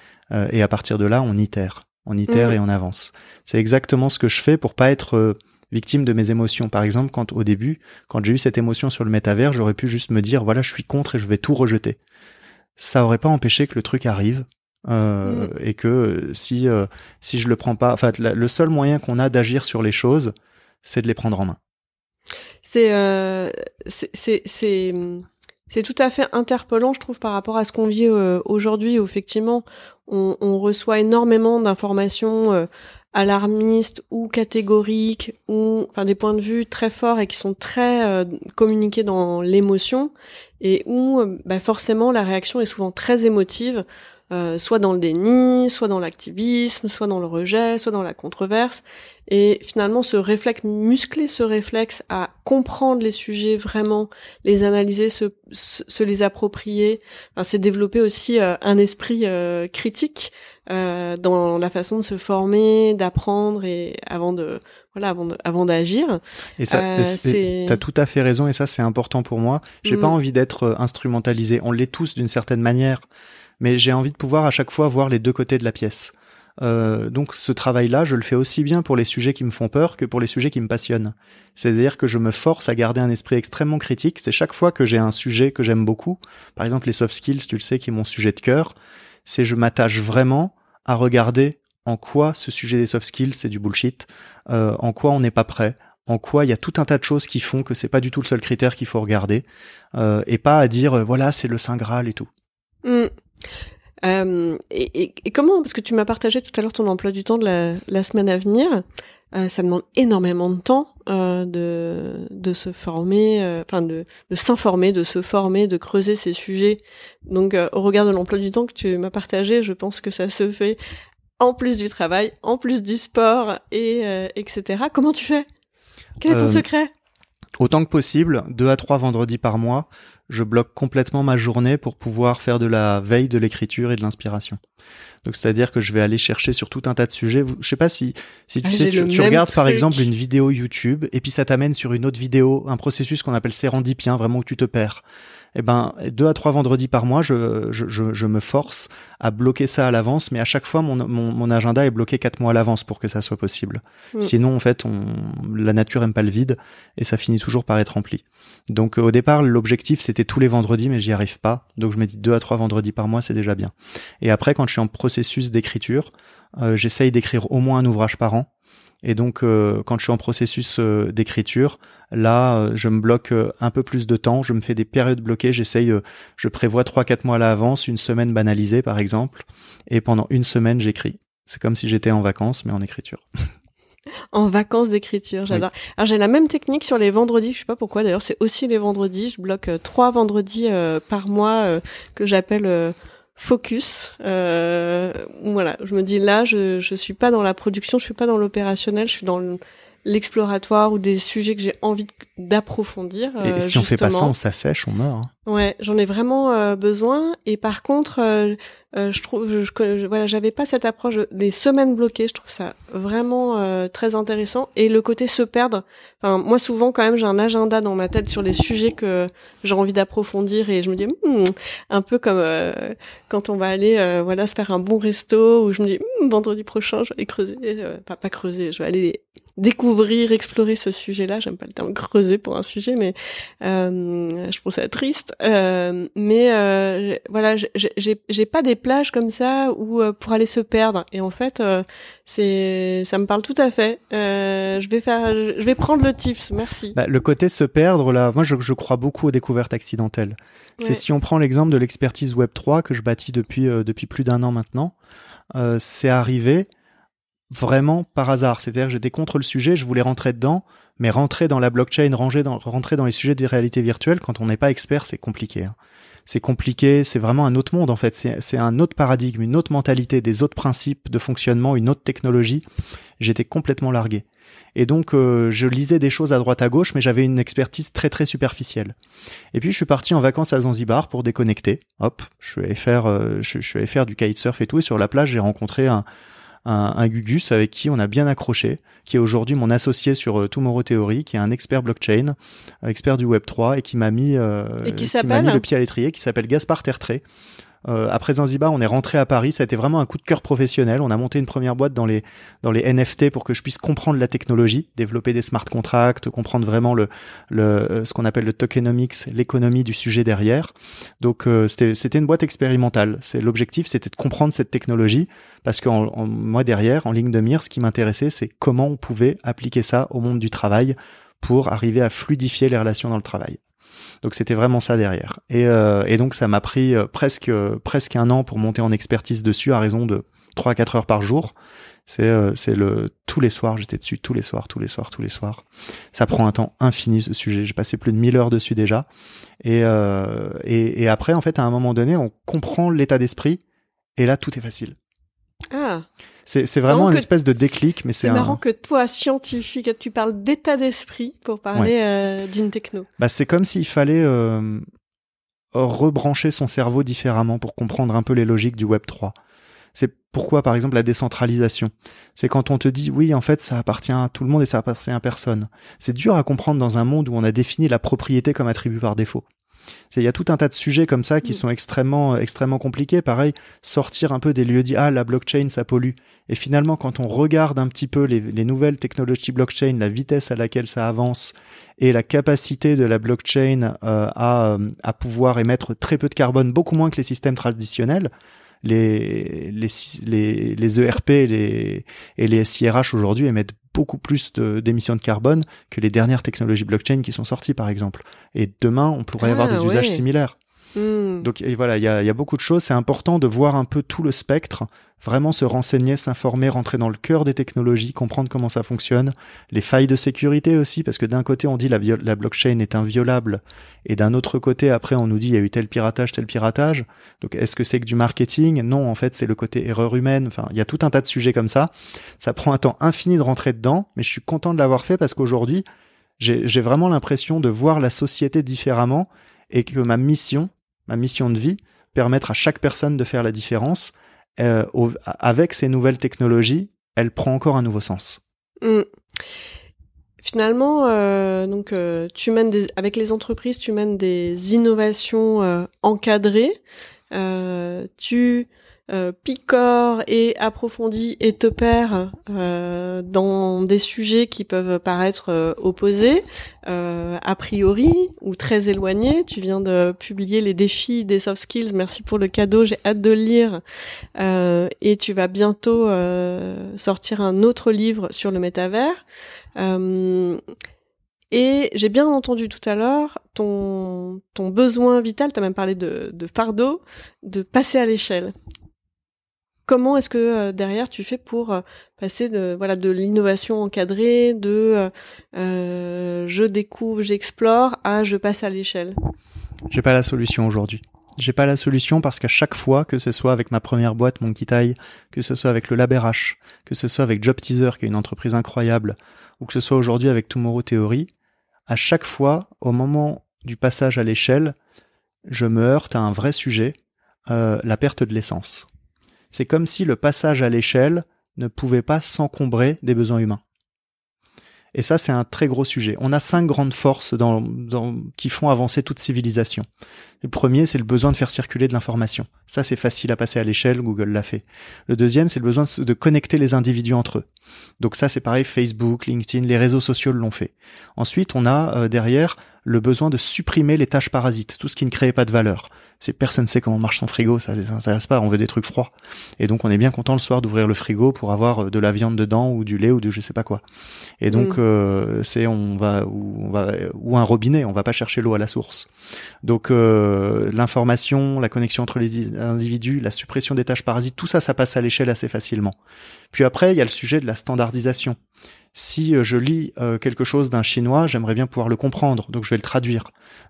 et à partir de là on itère on itère mm. et on avance. C'est exactement ce que je fais pour pas être euh, victime de mes émotions. Par exemple, quand au début, quand j'ai eu cette émotion sur le métavers, j'aurais pu juste me dire voilà, je suis contre et je vais tout rejeter. Ça aurait pas empêché que le truc arrive. Euh, mm. et que euh, si si je le prends pas, enfin le seul moyen qu'on a d'agir sur les choses, c'est de les prendre en main. C'est c'est c'est c'est tout à fait interpellant, je trouve, par rapport à ce qu'on vit euh, aujourd'hui, où effectivement, on, on, reçoit énormément d'informations euh, alarmistes ou catégoriques, ou enfin des points de vue très forts et qui sont très euh, communiqués dans l'émotion, et où bah, forcément la réaction est souvent très émotive. Soit dans le déni, soit dans l'activisme, soit dans le rejet, soit dans la controverse. Et finalement, ce réflexe, muscler ce réflexe à comprendre les sujets vraiment, les analyser, se, se, les approprier, enfin, c'est développer aussi euh, un esprit euh, critique euh, dans la façon de se former, d'apprendre et avant de voilà avant avant d'agir. Et ça, euh, t'as tout à fait raison et ça c'est important pour moi. J'ai pas mm. envie d'être instrumentalisé. On l'est tous d'une certaine manière, mais j'ai envie de pouvoir à chaque fois voir les deux côtés de la pièce. Euh, donc ce travail-là, je le fais aussi bien pour les sujets qui me font peur que pour les sujets qui me passionnent. C'est-à-dire que je me force à garder un esprit extrêmement critique. C'est chaque fois que j'ai un sujet que j'aime beaucoup, par exemple les soft skills, tu le sais, qui est mon sujet de cœur, c'est je m'attache vraiment à regarder en quoi ce sujet des soft skills c'est du bullshit, euh, en quoi on n'est pas prêt, en quoi il y a tout un tas de choses qui font que c'est pas du tout le seul critère qu'il faut regarder, euh, et pas à dire voilà c'est le saint graal et tout. Mmh. Euh, et, et, comment, parce que tu m'as partagé tout à l'heure ton emploi du temps de la, la semaine à venir, euh, ça demande énormément de temps euh, de, de se former, enfin de, de s'informer, de se former, de creuser ces sujets. Donc au regard de l'emploi du temps que tu m'as partagé, je pense que ça se fait en plus du travail, en plus du sport et etc. Comment tu fais? Quel est ton secret? Autant que possible, deux à trois vendredis par mois, je bloque complètement ma journée pour pouvoir faire de la veille de l'écriture et de l'inspiration. Donc c'est-à-dire que je vais aller chercher sur tout un tas de sujets. Je sais pas si si tu ah, sais, tu, regardes par exemple une vidéo YouTube et puis ça t'amène sur une autre vidéo, un processus qu'on appelle sérendipien, vraiment où tu te perds eh ben deux à trois vendredis par mois, je, je, je, me force à bloquer ça à l'avance, mais à chaque fois mon, mon, mon, agenda est bloqué quatre mois à l'avance pour que ça soit possible. Mm. Sinon, en fait, on, la nature aime pas le vide et ça finit toujours par être rempli. Donc au départ, l'objectif c'était tous les vendredis, mais j'y arrive pas. Donc je me dis deux à trois vendredis par mois, c'est déjà bien. Et après, quand je suis en processus d'écriture, euh, j'essaye d'écrire au moins un ouvrage par an. Et donc, euh, quand je suis en processus euh, d'écriture, là, euh, je me bloque un peu plus de temps. Je me fais des périodes bloquées. J'essaye, je prévois trois, quatre mois à l'avance, une semaine banalisée, par exemple. Et pendant une semaine, j'écris. C'est comme si j'étais en vacances, mais en écriture. en vacances d'écriture, j'adore. Alors j'ai la même technique sur les vendredis, je sais pas pourquoi d'ailleurs, c'est aussi les vendredis, je bloque trois vendredis par mois que j'appelle focus. Euh, voilà, je me dis là, je je suis pas dans la production, je suis pas dans l'opérationnel, je suis dans l'exploratoire ou des sujets que j'ai envie d'approfondir. Et euh, si on fait pas ça, on s'assèche, on meurt. Hein. Ouais, j'en ai vraiment euh, besoin. Et par contre, euh, je trouve, je, voilà, j'avais pas cette approche des semaines bloquées. Je trouve ça vraiment très intéressant. Et le côté se perdre. Enfin, moi, souvent, quand même, j'ai un agenda dans ma tête sur les sujets que j'ai envie d'approfondir. Et je me dis, hmm, un peu comme quand on va aller, voilà, se faire un bon resto, où je me dis, hmm, vendredi prochain, je vais aller creuser, pas pas creuser, je vais aller découvrir, explorer ce sujet-là. J'aime pas le terme creuser pour un sujet, mais je trouve ça triste. Euh, mais euh, voilà, j'ai pas des plages comme ça où euh, pour aller se perdre. Et en fait, euh, c'est ça me parle tout à fait. je vais faire, je vais prendre le tips. Merci. Bah, le côté se perdre là, moi je, je crois beaucoup aux découvertes accidentelles. C'est si on prend l'exemple de l'expertise Web 3 que je bâtis depuis depuis plus d'un an maintenant. c'est arrivé vraiment par hasard. C'est-à-dire que j'étais contre le sujet, je voulais rentrer dedans, mais rentrer dans la blockchain, rentrer dans, rentrer dans les sujets de réalité virtuelle, quand on n'est pas expert, c'est compliqué. Hein. C'est compliqué, c'est vraiment un autre monde en fait, c'est un autre paradigme, une autre mentalité, des autres principes de fonctionnement, une autre technologie. J'étais complètement largué. Et donc euh, je lisais des choses à droite à gauche, mais j'avais une expertise très très superficielle. Et puis je suis parti en vacances à Zanzibar pour déconnecter. Hop, je suis allé faire, euh, je, je suis allé faire du kitesurf et tout. Et sur la plage, j'ai rencontré un, un, un, Gugus avec qui on a bien accroché, qui est aujourd'hui mon associé sur euh, Tomorrow Theory, qui est un expert blockchain, expert du Web 3 et qui m'a mis, euh, qui, qui m'a mis le pied à l'étrier, qui s'appelle Gaspard Tertré. Euh, après Zanzibar, on est rentré à Paris. Ça a été vraiment un coup de cœur professionnel. On a monté une première boîte dans les dans les NFT pour que je puisse comprendre la technologie, développer des smart contracts, comprendre vraiment le le euh, ce qu'on appelle le tokenomics, l'économie du sujet derrière. Donc euh, c'était c'était une boîte expérimentale. C'est l'objectif, c'était de comprendre cette technologie parce que en, moi derrière, en ligne de mire, ce qui m'intéressait, c'est comment on pouvait appliquer ça au monde du travail pour arriver à fluidifier les relations dans le travail. Donc c'était vraiment ça derrière. Et, euh, donc ça m'a pris euh, presque euh, presque un an pour monter en expertise dessus à raison de 3 4 heures par jour. C'est c'est le tous les soirs, j'étais dessus tous les soirs, tous les soirs, tous les soirs. Ça prend un temps infini ce sujet. J'ai passé plus de 1000 heures dessus déjà. Et, et et après en fait à un moment donné, on comprend l'état d'esprit et là tout est facile. Ah. C'est vraiment une espèce de déclic, mais c'est marrant que toi, scientifique, tu parles d'état d'esprit pour parler euh, d'une techno. Bah, c'est comme s'il fallait euh, rebrancher son cerveau différemment pour comprendre un peu les logiques du Web 3. C'est pourquoi, par exemple, la décentralisation. C'est quand on te dit, oui, en fait, ça appartient à tout le monde et ça appartient à personne. C'est dur à comprendre dans un monde où on a défini la propriété comme attribut par défaut. Il y a tout un tas de sujets comme ça qui mm. sont extrêmement, extrêmement compliqués. Pareil, sortir un peu des lieux dits, ah, la blockchain, ça pollue. Et finalement, quand on regarde un petit peu les, les nouvelles technologies blockchain, la vitesse à laquelle ça avance et la capacité de la blockchain euh, à, euh, à pouvoir émettre très peu de carbone, beaucoup moins que les systèmes traditionnels, les, les, les, les ERP et les, et les SIRH aujourd'hui émettent beaucoup plus d'émissions de, carbone que les dernières technologies blockchain qui sont sorties, par exemple. Et demain, on pourrait avoir ah, des usages similaires. Hmm. Donc voilà, il y a, y a, beaucoup de choses. C'est important de voir un peu tout le spectre, vraiment se renseigner, s'informer, rentrer dans le cœur des technologies, comprendre comment ça fonctionne, les failles de sécurité aussi, parce que d'un côté on dit la, la blockchain est inviolable, et d'un autre côté après on nous dit il y a eu tel piratage, tel piratage. Donc est-ce que c'est que du marketing? Non, en fait c'est le côté erreur humaine. Enfin, il y a tout un tas de sujets comme ça. Ça prend un temps infini de rentrer dedans, mais je suis content de l'avoir fait parce qu'aujourd'hui j'ai vraiment l'impression de voir la société différemment et que ma mission ma mission de vie, permettre à chaque personne de faire la différence, euh, avec ces nouvelles technologies, elle prend encore un nouveau sens. Mm. Finalement, euh, euh, tu mènes des, avec les entreprises, tu mènes des innovations encadrées. tu picore et approfondit et te perd euh, dans des sujets qui peuvent paraître euh, opposés, euh, a priori, ou très éloignés. Tu viens de publier les défis des soft skills. Merci pour le cadeau, j'ai hâte de le lire. Euh, et tu vas bientôt sortir un autre livre sur le métavers. Et j'ai bien entendu tout à l'heure ton, besoin vital, tu as même parlé de fardeau, de passer à l'échelle. Comment est-ce que euh, derrière tu fais pour euh, passer de voilà de l'innovation encadrée, de euh, je découvre, j'explore à je passe à l'échelle? J'ai pas la solution aujourd'hui. J'ai pas la solution parce qu'à chaque fois, que ce soit avec ma première boîte, Monkey Tie, que ce soit avec le LabRH, que ce soit avec Job Teaser, qui est une entreprise incroyable, ou que ce soit aujourd'hui avec Tomorrow Theory, à chaque fois, au moment du passage à l'échelle, je me heurte à un vrai sujet, la perte de l'essence. C'est comme si le passage à l'échelle ne pouvait pas s'encombrer des besoins humains. Et ça, c'est un très gros sujet. On a cinq grandes forces qui font avancer toute civilisation. Le premier, c'est le besoin de faire circuler de l'information. Ça, c'est facile à passer à l'échelle, Google l'a fait. Le deuxième, c'est le besoin de, connecter les individus entre eux. Donc ça, c'est pareil, Facebook, LinkedIn, les réseaux sociaux l'ont fait. Ensuite, on a euh, derrière le besoin de supprimer les tâches parasites, tout ce qui ne crée pas de valeur. C'est personne ne sait comment marche son frigo, ça ne intéresse pas, on veut des trucs froids. Et donc on est bien content le soir d'ouvrir le frigo pour avoir euh, de la viande dedans ou du lait ou de je sais pas quoi. Et donc mm. euh, c'est on va ou on va ou un robinet, on va pas chercher l'eau à la source. Donc euh, l'information, la connexion entre les individus, la suppression des tâches parasites, tout ça ça passe à l'échelle assez facilement. Puis après il y a le sujet de la standardisation si euh, je lis euh, quelque chose d'un chinois, j'aimerais bien pouvoir le comprendre, donc je vais le traduire.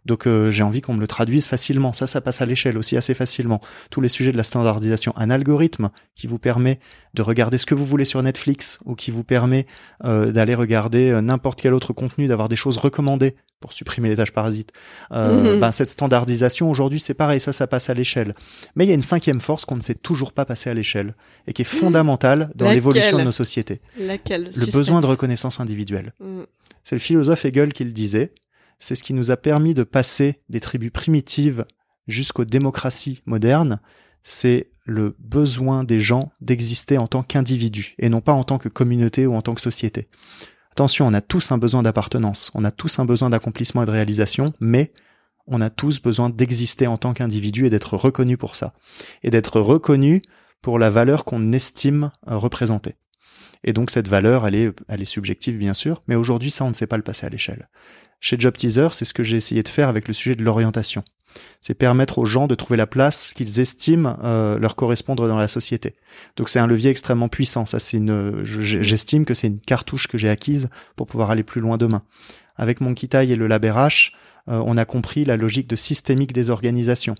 Donc euh, j'ai envie qu'on me le traduise facilement. Ça, ça passe à l'échelle aussi assez facilement. Tous les sujets de la standardisation, un algorithme qui vous permet de regarder ce que vous voulez sur Netflix ou qui vous permet d'aller regarder n'importe quel autre contenu, d'avoir des choses recommandées pour supprimer les tâches parasites. Euh, mhm. ben, cette standardisation aujourd'hui, c'est pareil, ça, ça passe à l'échelle. Mais il y a une cinquième force qu'on ne sait toujours pas passer à l'échelle et qui est fondamentale dans l'évolution de nos sociétés. Laquelle Le besoin de reconnaissance individuelle. Mm. C'est le philosophe Hegel qui le disait. C'est ce qui nous a permis de passer des tribus primitives jusqu'aux démocraties modernes. C'est le besoin des gens d'exister en tant qu'individus et non pas en tant que communauté ou en tant que société. Attention, on a tous un besoin d'appartenance, on a tous un besoin d'accomplissement et de réalisation, mais on a tous besoin d'exister en tant qu'individu et d'être reconnu pour ça. Et d'être reconnu pour la valeur qu'on estime représenter. Et donc cette valeur, elle est, elle est subjective bien sûr, mais aujourd'hui ça on ne sait pas le passer à l'échelle. Chez Job Teaser, c'est ce que j'ai essayé de faire avec le sujet de l'orientation c'est permettre aux gens de trouver la place qu'ils estiment euh, leur correspondre dans la société. Donc c'est un levier extrêmement puissant. Ça, c'est une, j'estime que c'est une cartouche que j'ai acquise pour pouvoir aller plus loin demain. Avec mon Kitaï et le LabRH, euh, on a compris la logique de systémique des organisations.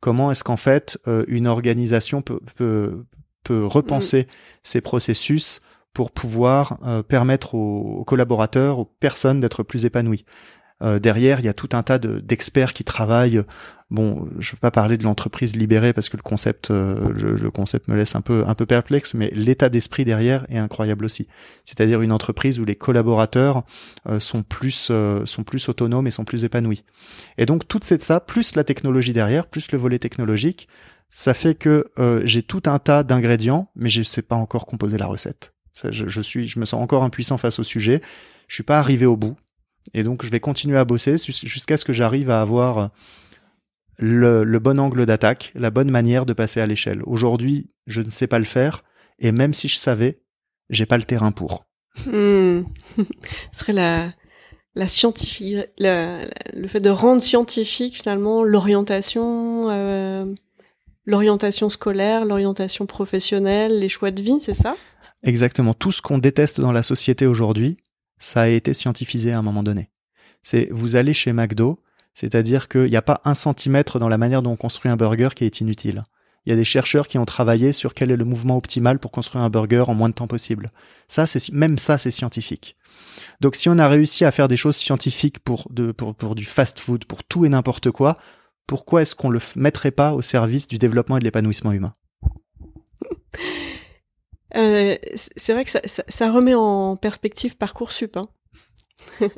Comment est-ce qu'en fait euh, une organisation peut, peut, peut repenser ses processus pour pouvoir permettre aux, collaborateurs, aux personnes d'être plus épanouies? Euh, derrière, il y a tout un tas d'experts qui travaillent. Bon, je ne veux pas parler de l'entreprise libérée parce que le concept, euh, le, concept me laisse un peu un peu perplexe, mais l'état d'esprit derrière est incroyable aussi. C'est-à-dire une entreprise où les collaborateurs euh, sont plus sont plus autonomes et sont plus épanouis. Et donc toute cette ça, plus la technologie derrière, plus le volet technologique, ça fait que j'ai tout un tas d'ingrédients, mais je ne sais pas encore composer la recette. je, suis, je me sens encore impuissant face au sujet. Je suis pas arrivé au bout. Et donc, je vais continuer à bosser jusqu'à ce que j'arrive à avoir le, bon angle d'attaque, la bonne manière de passer à l'échelle. Aujourd'hui, je ne sais pas le faire, et même si je savais, j'ai pas le terrain pour. Hmm. Ce serait la, la scientifique, le fait de rendre scientifique finalement l'orientation, euh, l'orientation scolaire, l'orientation professionnelle, les choix de vie, c'est ça? Exactement. Tout ce qu'on déteste dans la société aujourd'hui, ça a été scientifisé à un moment donné. C'est vous allez chez McDo, c'est-à-dire qu'il n'y a pas un centimètre dans la manière dont on construit un burger qui est inutile. Il y a des chercheurs qui ont travaillé sur quel est le mouvement optimal pour construire un burger en moins de temps possible. Ça, c'est même ça, c'est scientifique. Donc, si on a réussi à faire des choses scientifiques pour, pour du fast-food, pour tout et n'importe quoi, pourquoi est-ce qu'on le mettrait pas au service du développement et de l'épanouissement humain? euh, c'est vrai que ça, ça, remet en perspective Parcoursup. Hein.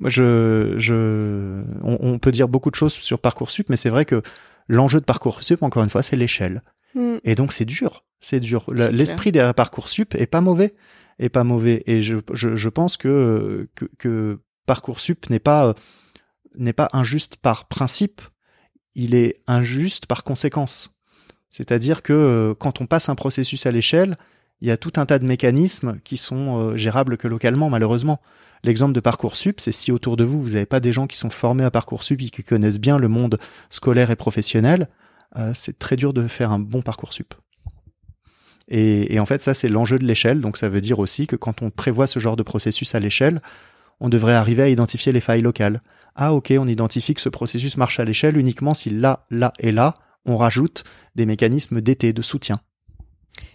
Moi, je, je, on, peut dire beaucoup de choses sur Parcoursup, mais c'est vrai que l'enjeu de Parcoursup, encore une fois, c'est l'échelle. Mm. Et donc c'est dur, c'est dur. Le- L'esprit derrière Parcoursup est pas mauvais, est pas mauvais. Et je, je, je pense que, que, que Parcoursup n'est pas, euh, n'est pas injuste par principe, il est injuste par conséquence. C'est-à-dire que euh, quand on passe un processus à l'échelle, il y a tout un tas de mécanismes qui sont euh, gérables que localement, malheureusement. L'exemple de Parcoursup, c'est si autour de vous, vous n'avez pas des gens qui sont formés à Parcoursup et qui connaissent bien le monde scolaire et professionnel, euh, c'est très dur de faire un bon Parcoursup. Et, et en fait, ça, c'est l'enjeu de l'échelle. Donc, ça veut dire aussi que quand on prévoit ce genre de processus à l'échelle, on devrait arriver à identifier les failles locales. Ah, ok, on identifie que ce processus marche à l'échelle uniquement si là, là et là, on rajoute des mécanismes d'été, de soutien.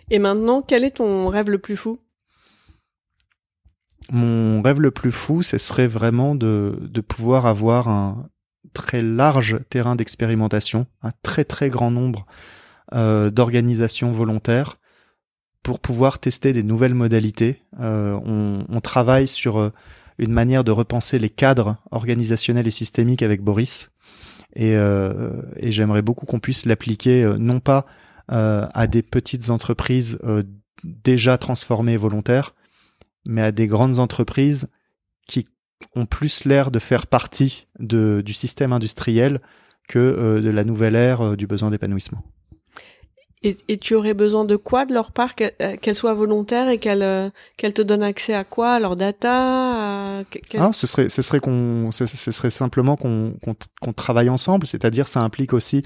Et maintenant, quel est ton rêve le plus fou? Mon rêve le plus fou, ce serait vraiment de, pouvoir avoir un très large terrain d'expérimentation, un très très grand nombre euh, d'organisations volontaires pour pouvoir tester des nouvelles modalités. Euh, on, travaille sur euh, une manière de repenser les cadres organisationnels et systémiques avec Boris. Et, j'aimerais beaucoup qu'on puisse l'appliquer non pas à des petites entreprises euh, déjà transformées et volontaires, mais à des grandes entreprises qui ont plus l'air de faire partie de, du système industriel que euh, de la nouvelle ère euh, du besoin d'épanouissement. et, et tu aurais besoin de quoi de leur part qu'elles euh, soient volontaires et qu'elles euh, te donnent accès à quoi À leur data à... Ah, ce serait, ce serait qu'on, ce, ce serait simplement qu'on, qu'on travaille ensemble. C'est-à-dire, ça implique aussi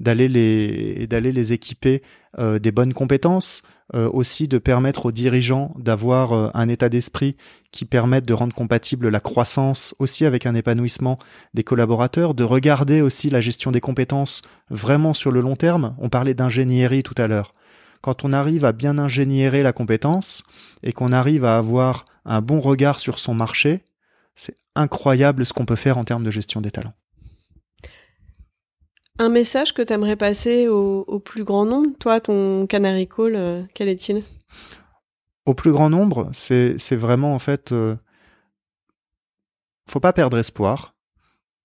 d'aller les, d'aller les équiper euh, des bonnes compétences, euh, aussi de permettre aux dirigeants d'avoir euh, un état d'esprit qui permette de rendre compatible la croissance aussi avec un épanouissement des collaborateurs, de regarder aussi la gestion des compétences vraiment sur le long terme. On parlait d'ingénierie tout à l'heure. Quand on arrive à bien ingénierer la compétence et qu'on arrive à avoir un bon regard sur son marché, c'est incroyable ce qu'on peut faire en termes de gestion des talents. Un message que tu aimerais passer au, plus grand nombre? Toi, ton Canary Call, euh, quel est-il? Au plus grand nombre, c'est c'est vraiment en fait, euh, faut pas perdre espoir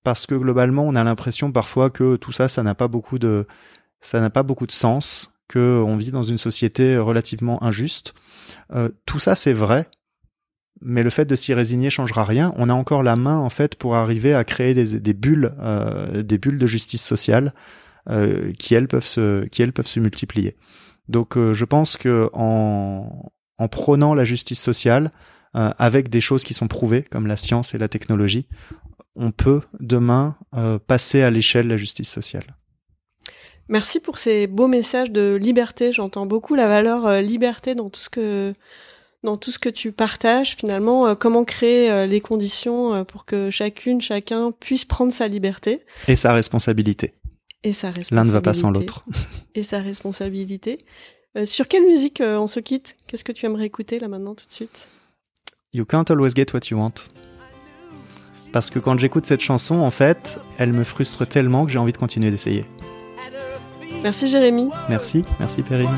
parce que globalement, on a l'impression parfois que tout ça, ça n'a pas beaucoup de, ça n'a pas beaucoup de sens, que on vit dans une société relativement injuste. Euh, tout ça, c'est vrai, mais le fait de s'y résigner changera rien. On a encore la main en fait pour arriver à créer des, euh, bulles de justice sociale euh, qui elles peuvent se, multiplier. Donc, euh, je pense que en prônant la justice sociale avec des choses qui sont prouvées comme la science et la technologie, on peut demain passer à l'échelle la justice sociale. Merci pour ces beaux messages de liberté. J'entends beaucoup la valeur liberté dans tout ce que dans tout ce que tu partages. Finalement, euh, comment créer euh, les conditions euh, pour que chacune, chacun puisse prendre sa liberté Et sa responsabilité. et sa responsabilité. L'un ne va pas sans l'autre. Et sa responsabilité. Sur quelle musique on se quitte? Qu'est-ce que tu aimerais écouter là maintenant tout de suite? You can't always get what you want. Parce que quand j'écoute cette chanson, en fait, elle me frustre tellement que j'ai envie de continuer d'essayer. Merci Jérémy. Merci, merci Perrine.